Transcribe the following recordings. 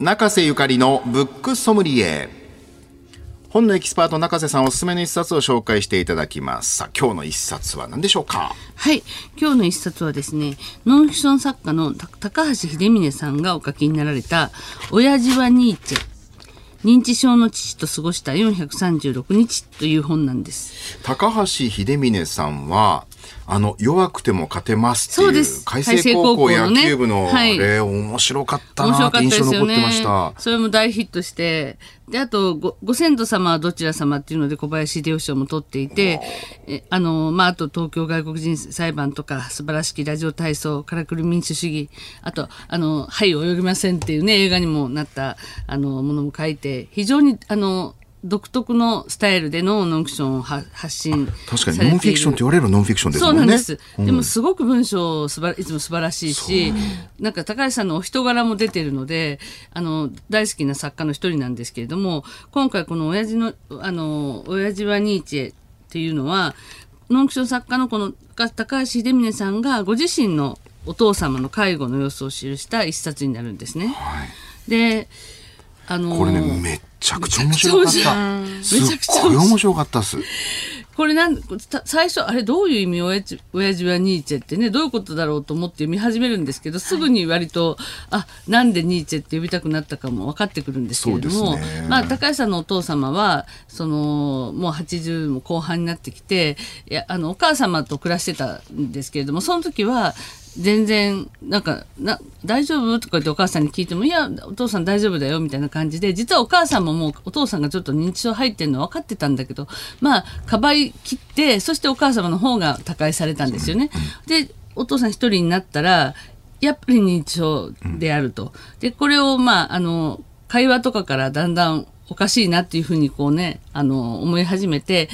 中瀬ゆかりのブックソムリエ。本のエキスパート中瀬さんおすすめの一冊を紹介していただきます。さあ今日の一冊は何でしょうか？はい。今日の一冊はですねノンフィクション作家の高橋秀峰さんがお書きになられた「親父はニーチェ」認知症の父と過ごした436日という本なんです。高橋秀峰さんはあの弱くても勝てますっていう海星高校野球部の、はい、えー、面白かったなって印象残ってました、それも大ヒットして。であとごご先祖様はどちら様っていうので小林秀夫賞も取っていてえあの、まあ、あと東京外国人裁判とか素晴らしきラジオ体操からくる民主主義あと「あのはい泳ぎません」っていうね映画にもなったあのものも書いて非常にあの独特のスタイルでのノンフィクションを発信確かにノンフィクションって言われるノンフィクションですもんね。そうなんです。うん、でもすごく文章すばいつも素晴らしいし、なんか高橋さんのお人柄も出てるので、あの大好きな作家の一人なんですけれども、今回この親父のあの親父はニーチェっていうのはノンフィクション作家のこの高橋秀峰さんがご自身のお父様の介護の様子を記した一冊になるんですね。はい、で。あのー、これねめちゃくちゃ面白かった。めちゃくちゃ面白かったっす。これなん最初あれどういう意味親父親父はニーチェってねどういうことだろうと思って読み始めるんですけどすぐに割と、はい、あなんでニーチェって呼びたくなったかも分かってくるんですけれども、ね、まあ、高橋さんのお父様はそのもう80も後半になってきていやあのお母様と暮らしてたんですけれどもその時は全然なんかな大丈夫？とか言ってお母さんに聞いてもいやお父さん大丈夫だよみたいな感じで実はお母さんももうお父さんがちょっと認知症入ってるの分かってたんだけどまあかばいきってそしてお母様の方が他界されたんですよね。でお父さん一人になったらやっぱり認知症であると。でこれをまああの会話とかからだんだんおかしいなっていうふうにこうねあの思い始めて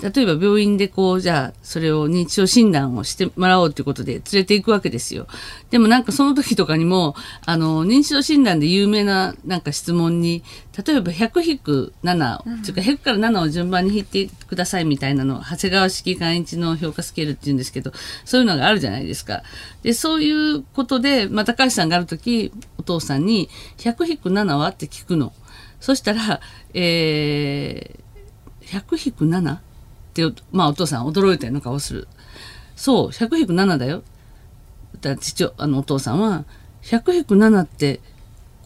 例えば病院でこう、じゃあ、それを認知症診断をしてもらおうということで連れて行くわけですよ。でもなんかその時とかにも、あの、認知症診断で有名ななんか質問に、例えば100引く7、うん、というか100から7を順番に引いてくださいみたいなの、長谷川式寛一の評価スケールっていうんですけど、そういうのがあるじゃないですか。で、そういうことで、まあ、高橋さんがある時、お父さんに、100引く7は？って聞くの。そしたら、えー、100引く 7? って、まあお父さん驚いたような顔する。そう、100引く7だよ。だ父、あのお父さんは、100引く7って、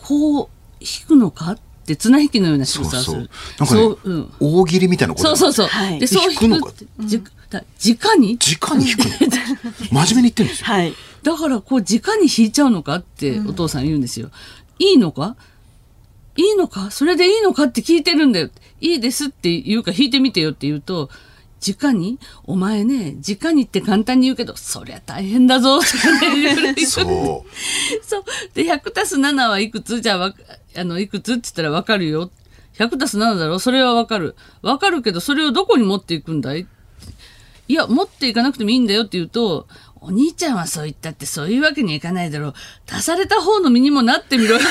こう引くのかって綱引きのような仕草をする。そうそうなんかね、うん、大喜利みたいなことそうそうそう。はい、で、そう引くって、じ、だ直に？直に引くの？真面目に言ってるんですよ。はい。だから、こう、直に引いちゃうのかってお父さん言うんですよ。うん、いいのか？いいのか？それでいいのかって聞いてるんだよ。いいですって言うか引いてみてよって言うと、直にお前ね、直にって簡単に言うけど、そりゃ大変だぞ、とかね、そう。そう。で、100たす7はいくつ？じゃあ、あの、いくつって言ったらわかるよ。100たす7だろ？それはわかる。わかるけど、それをどこに持っていくんだい？いや、持っていかなくてもいいんだよって言うと、お兄ちゃんはそう言ったってそういうわけにはいかないだろう。足された方の身にもなってみろ。もう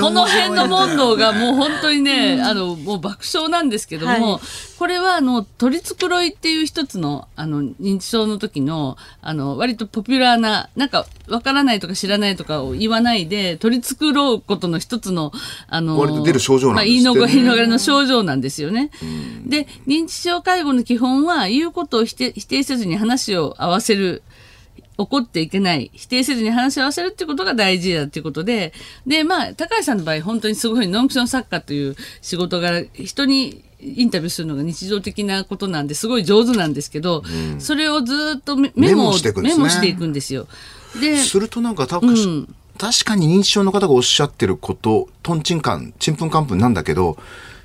この辺の問答がもう本当にね、あの、もう爆笑なんですけども、はい、これはあの、取り繕いっていう一つの、あの、認知症の時の、あの、割とポピュラーな、なんか、わからないとか知らないとかを言わないで、取り繕うことの一つの、あの、割と出る症状なんですね。まあ、言い逃れの症状なんですよね。で、認知症介護の基本は、言うことを否定否定せずに話を合わせる。怒っていけない。否定せずに話し合わせるってことが大事だっていうことで、で、まあ、高橋さんの場合、本当にすごいノンフィクション作家という仕事が人にインタビューするのが日常的なことなんですごい上手なんですけど、うん、それをずっとメモしていくんです、ね、メモしていくんですよ。でするとなんかた、うん、確かに認知症の方がおっしゃってること、とんちんかん、ちんぷんかんぷんなんだけど、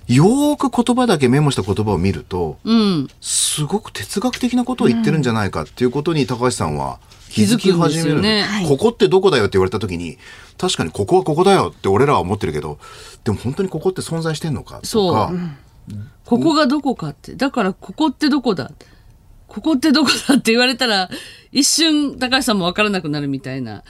よーく言葉だけメモした言葉を見ると、うん、すごく哲学的なことを言ってるんじゃないかっていうことに高橋さんは気づき始めるね、ここってどこだよって言われた時に確かにここはここだよって俺らは思ってるけどでも本当にここって存在してんのかとか、ここがどこかって。だからここってどこだ。ここってどこだって言われたら一瞬高橋さんもわからなくなるみたいな。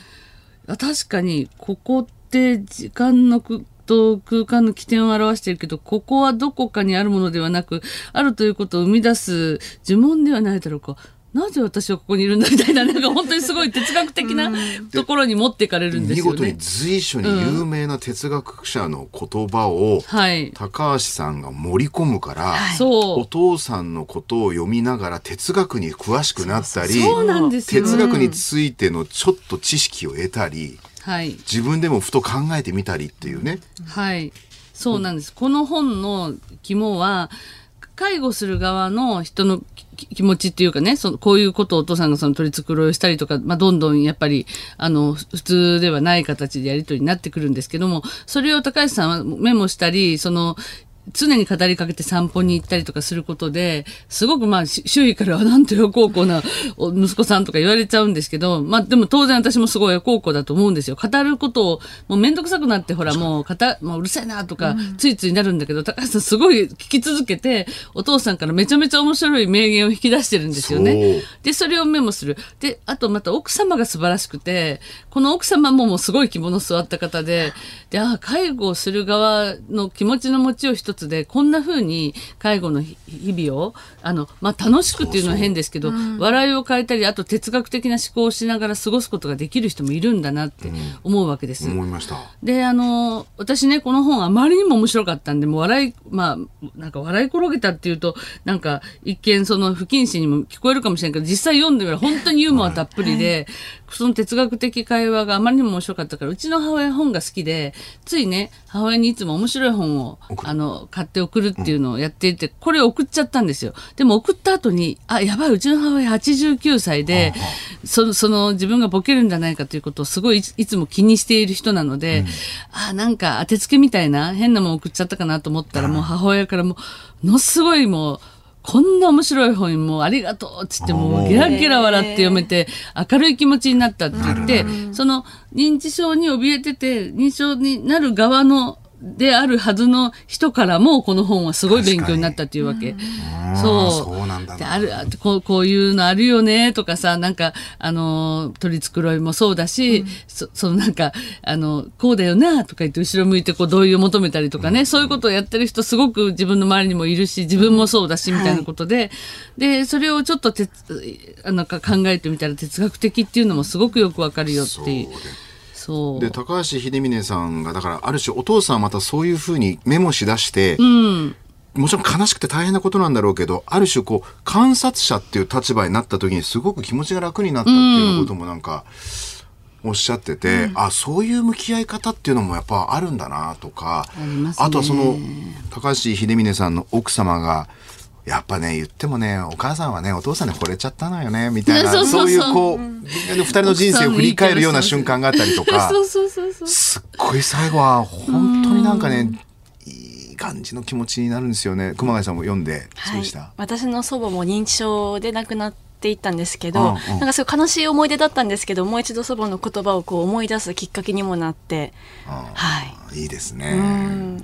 確かにここって時間のと空間の起点を表しているけど、ここはどこかにあるものではなく、あるということを生み出す呪文ではないだろうか。なぜ私はここにいるんだみたいな、なんか本当にすごい哲学的なところに持っていかれるんですよね。見事に随所に有名な哲学者の言葉を、はい。高橋さんが盛り込むから、そうお父さんのことを読みながら哲学に詳しくなったりそうなんですよ。哲学についてのちょっと知識を得たりはい。自分でもふと考えてみたりっていうねはい。そうなんです。この本の肝は、介護する側の人のき気持ちっていうかね、そのこういうことをお父さんがその取り繕いをしたりとか、まあ、どんどんやっぱり、あの、普通ではない形でやり取りになってくるんですけども、それを高橋さんはメモしたり、その、常に語りかけて散歩に行ったりとかすることで、すごくまあ、し周囲からは なんてよ高校なお息子さんとか言われちゃうんですけど、まあでも当然私もすごい高校だと思うんですよ。語ることを、もうめんどくさくなって、ほらもう、かた、もううるさいなとか、ついついなるんだけど、高橋さんすごい聞き続けて、お父さんからめちゃめちゃ面白い名言を引き出してるんですよね。で、それをメモする。で、あとまた奥様が素晴らしくて、この奥様ももうすごい着物座った方で、で、あ、介護をする側の気持ちの持ちを一つで、こんな風に介護の日日々を、あの、まあ、楽しくっていうのは変ですけど、笑いを変えたり、あと哲学的な思考をしながら過ごすことができる人もいるんだなって思うわけです。思いました。で、あの、私ね、この本あまりにも面白かったんで、もう笑い、まあ、なんか笑い転げたっていうと、なんか一見その不謹慎にも聞こえるかもしれないけど、実際読んでみれば本当にユーモアたっぷりで、その哲学的会話があまりにも面白かったから、うちの母親本が好きで、ついね、母親にいつも面白い本を、あの、買って送るっていうのをやっていて、これ送っちゃったんですよ。でも送った後に、あ、やばい、うちの母親89歳で、その、その自分がボケるんじゃないかということをすごいいつも気にしている人なので、あ、なんか当てつけみたいな変なもん送っちゃったかなと思ったら、もう母親からもう、ものすごいもう、こんな面白い本もうありがとうっつってもうゲラゲラ笑って読めて明るい気持ちになったって言って、その認知症に怯えてて認知症になる側のであるはずの人からもこの本はすごい勉強になったっていうわけ。そう。そうなんだあるあこうこういうのあるよねとかさなんかあの取り繕いもそうだし、そそのなんかあのこうだよなとか言って後ろ向いてこう同意を求めたりとかね、そういうことをやってる人すごく自分の周りにもいるし自分もそうだしみたいなことで、でそれをちょっとてあなんか考えてみたら哲学的っていうのもすごくよくわかるよっていう。そう。で高橋秀峰さんがだからある種お父さんはまたそういうふうにメモしだして、うん。もちろん悲しくて大変なことなんだろうけどある種こう観察者っていう立場になった時にすごく気持ちが楽になったっていうこともなんかおっしゃってて、あそういう向き合い方っていうのもやっぱあるんだなとかあね。とはその高橋秀峰さんの奥様がやっぱね言ってもねお母さんはねお父さんに惚れちゃったのよねみたいな そうそうそう。そういうこう、二人の人生を振り返るような瞬間があったりとか。すっごい最後は本当になんかねいい感じの気持ちになるんですよね。熊谷さんも読んでそうでした、私の祖母も認知症で亡くなっていったんですけど、うんうん。なんかすごい悲しい思い出だったんですけどもう一度祖母の言葉をこう思い出すきっかけにもなってあはい。いいですうねん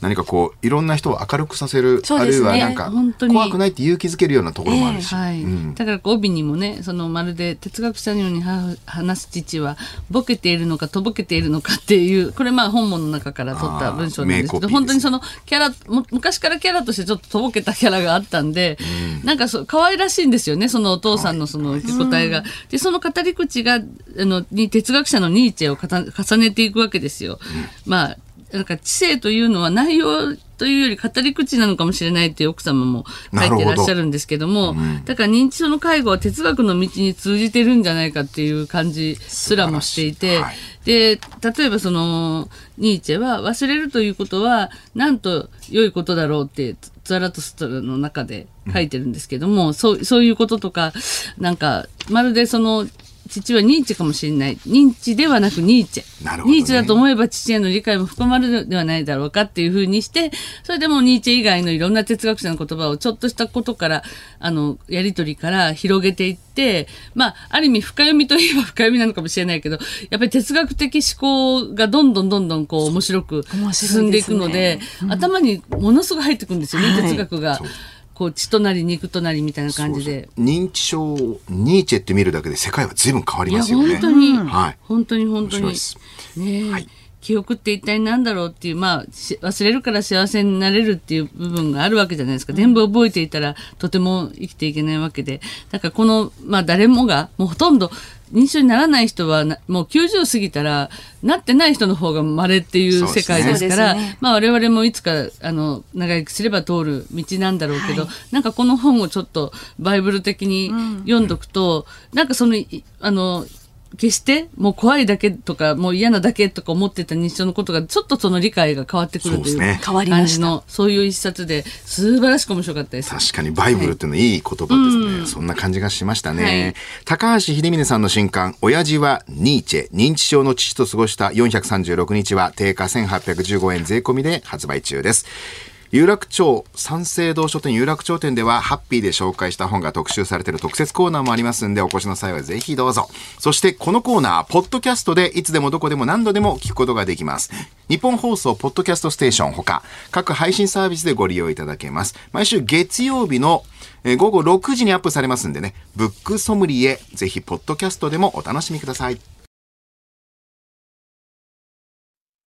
何かこういろんな人を明るくさせる、あるいはなんか怖くないって勇気づけるようなところもあるし、はい。うん。だから帯にもねそのまるで哲学者のようには話す父はボケているのかとぼけているのかっていう これまあ本文の中から取った文章なんですけどね本当にそのキャラも昔からキャラとしてちょっととぼけたキャラがあったんで、なんかそう可愛らしいんですよねそのお父さんのその受け答えが。でその語り口があのに哲学者のニーチェを重ねていくわけですよ。まあなんか知性というのは内容というより語り口なのかもしれないっていう奥様も書いてらっしゃるんですけども、だから認知症の介護は哲学の道に通じてるんじゃないかっていう感じすらもしていて、素晴らしで例えばそのニーチェは忘れるということはなんと良いことだろうってザラトストラの中で書いてるんですけども、そうそういうこととかなんかまるでその父はニーチェかもしれない。認知ではなくニーチェ、なるほどね。ニーチェだと思えば父への理解も深まるのではないだろうかっていうふうにしてそれでもニーチェ以外のいろんな哲学者の言葉をちょっとしたことからあのやり取りから広げていってまあある意味深読みといえば深読みなのかもしれないけどやっぱり哲学的思考がどんどんどんどんこう面白く進んでいくので頭にものすごい入ってくるんですよね、はい。哲学が。こう血となり肉となりみたいな感じで。認知症をニーチェって見るだけで世界は随分変わりますよね。本当に、はい。本当に本当に。ねえ、はい記憶って一体何だろうっていう、まあ、忘れるから幸せになれるっていう部分があるわけじゃないですか。全部覚えていたらとても生きていけないわけで。だからこの、まあ誰もが、もうほとんど認知症にならない人はもう90過ぎたらなってない人の方が稀っていう世界ですから、ね、まあ我々もいつかあの長生きすれば通る道なんだろうけど、はい、なんかこの本をちょっとバイブル的に読んどくと、うん、なんかそのあの決してもう怖いだけとかもう嫌なだけとか思ってた日常のことがちょっとその理解が変わってくるという感じのそういう一冊で素晴らしく面白かったです。確かにバイブルっていうのいい言葉ですね、はい、そんな感じがしましたね、はい、高橋秀峰さんの新刊「親父はニーチェ認知症の父と過ごした436日」は定価1815円税込みで発売中です有楽町三省堂書店有楽町店ではハッピーで紹介した本が特集されている特設コーナーもありますんでお越しの際はぜひどうぞ。そしてこのコーナーポッドキャストでいつでもどこでも何度でも聞くことができます。日本放送ポッドキャストステーションほか各配信サービスでご利用いただけます。毎週月曜日の午後6時にアップされますんでねブックソムリエぜひポッドキャストでもお楽しみください。